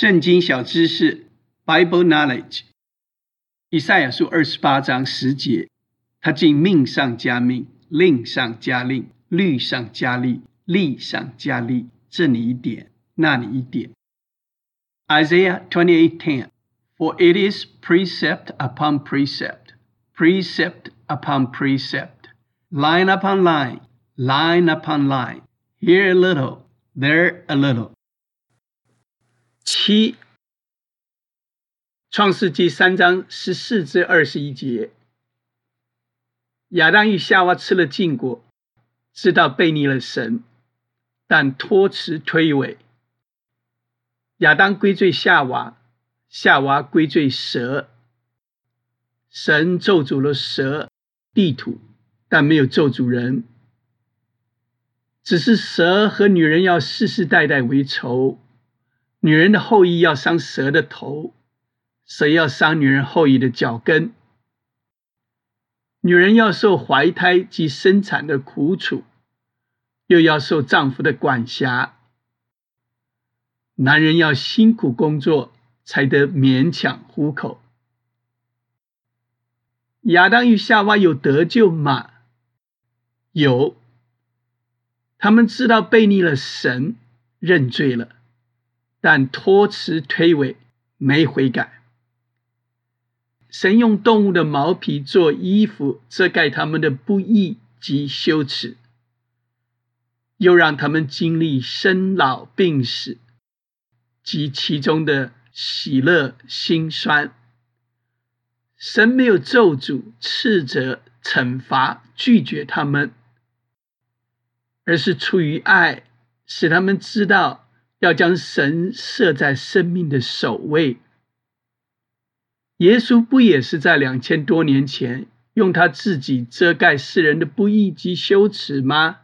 圣经小知识，Bible Knowledge。以赛亚书二十八章十节，他竟命上加命，令上加令，律上加律，例上加例，这里一点，那里一点。Isaiah twenty eight ten, for it is precept upon precept, precept upon precept, line upon line, line upon line, here a little, there a little. 七，创世纪三章十四至二十一节，亚当与夏娃吃了禁果，知道背逆了神，但托辞推诿。亚当归罪夏娃，夏娃归罪蛇。神咒诅了蛇、地土，但没有咒诅人，只是蛇和女人要世世代代为仇。女人的后裔要伤蛇的头，蛇要伤女人后裔的脚跟。女人要受怀胎及生产的苦楚，又要受丈夫的管辖。男人要辛苦工作，才得勉强糊口。亚当与夏娃有得救吗？有，他们知道背逆了神，认罪了。但托辞推诿，没悔改。神用动物的毛皮做衣服，遮盖他们的不义及羞耻，又让他们经历生老病死及其中的喜乐辛酸。神没有咒诅、斥责、惩罚、拒绝他们，而是出于爱，使他们知道。要将神设在生命的首位。耶稣不也是在两千多年前用他自己遮盖世人的不义及羞耻吗？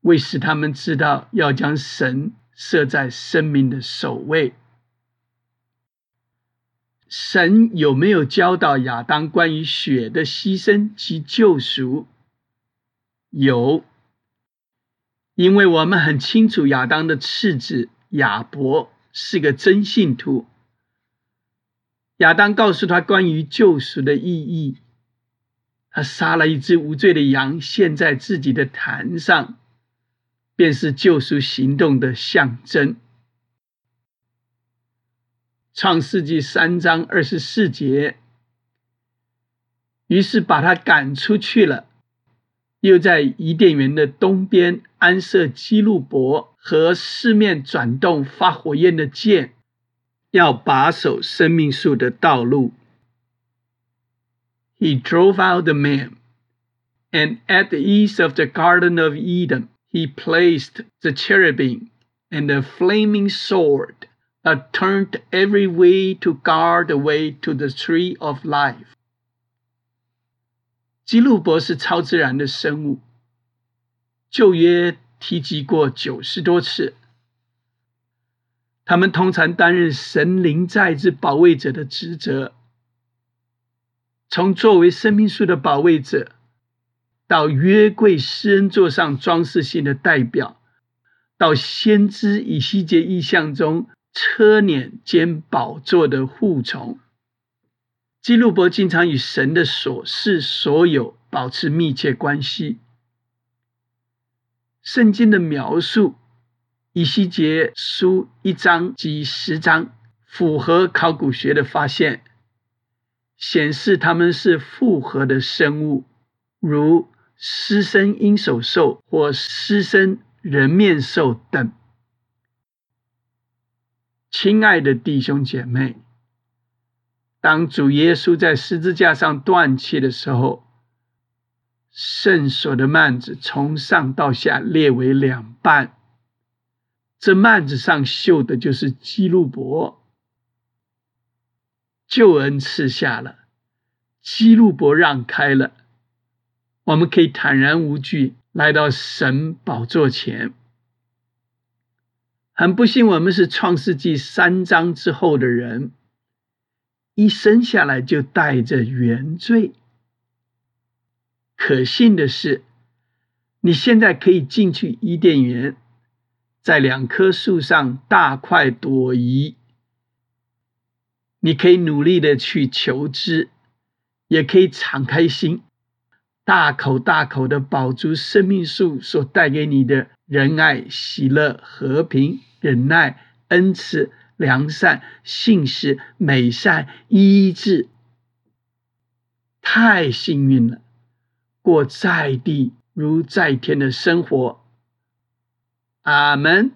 为使他们知道要将神设在生命的首位。神有没有教导亚当关于血的牺牲及救赎？有。因为我们很清楚，亚当的次子亚伯是个真信徒。亚当告诉他关于救赎的意义，他杀了一只无罪的羊，献在自己的坛上，便是救赎行动的象征。创世纪三章二十四节，于是把他赶出去了。又在伊甸园的东边安设基路伯和四面转动发火焰的剑，要把守生命树的道路。He drove out the man, and at the east of the Garden of Eden, he placed the cherubim and the flaming sword that turned every way to guard the way to the tree of life. 基路伯是超自然的生物，旧约提及过九十多次。他们通常担任神灵在之保卫者的职责，从作为生命树的保卫者，到约柜施恩座上装饰性的代表，到先知以西结意象中车辇兼宝座的护从。基路伯经常与神的所事所有保持密切关系。圣经的描述，以西结书一章及十章，符合考古学的发现，显示他们是复合的生物，如狮身鹰首兽或狮身人面兽等。亲爱的弟兄姐妹。当主耶稣在十字架上断气的时候，圣所的幔子从上到下裂为两半。这幔子上绣的就是基路伯，救恩赐下了，基路伯让开了，我们可以坦然无惧来到神宝座前。很不幸，我们是创世纪三章之后的人。一生下来就带着原罪。可信的是，你现在可以进去伊甸园，在两棵树上大快朵颐。你可以努力的去求知，也可以敞开心，大口大口的饱足生命树所带给你的仁爱、喜乐、和平、忍耐、恩慈、良善、信实、美善、医治。太幸运了，过在地如在天的生活。阿门。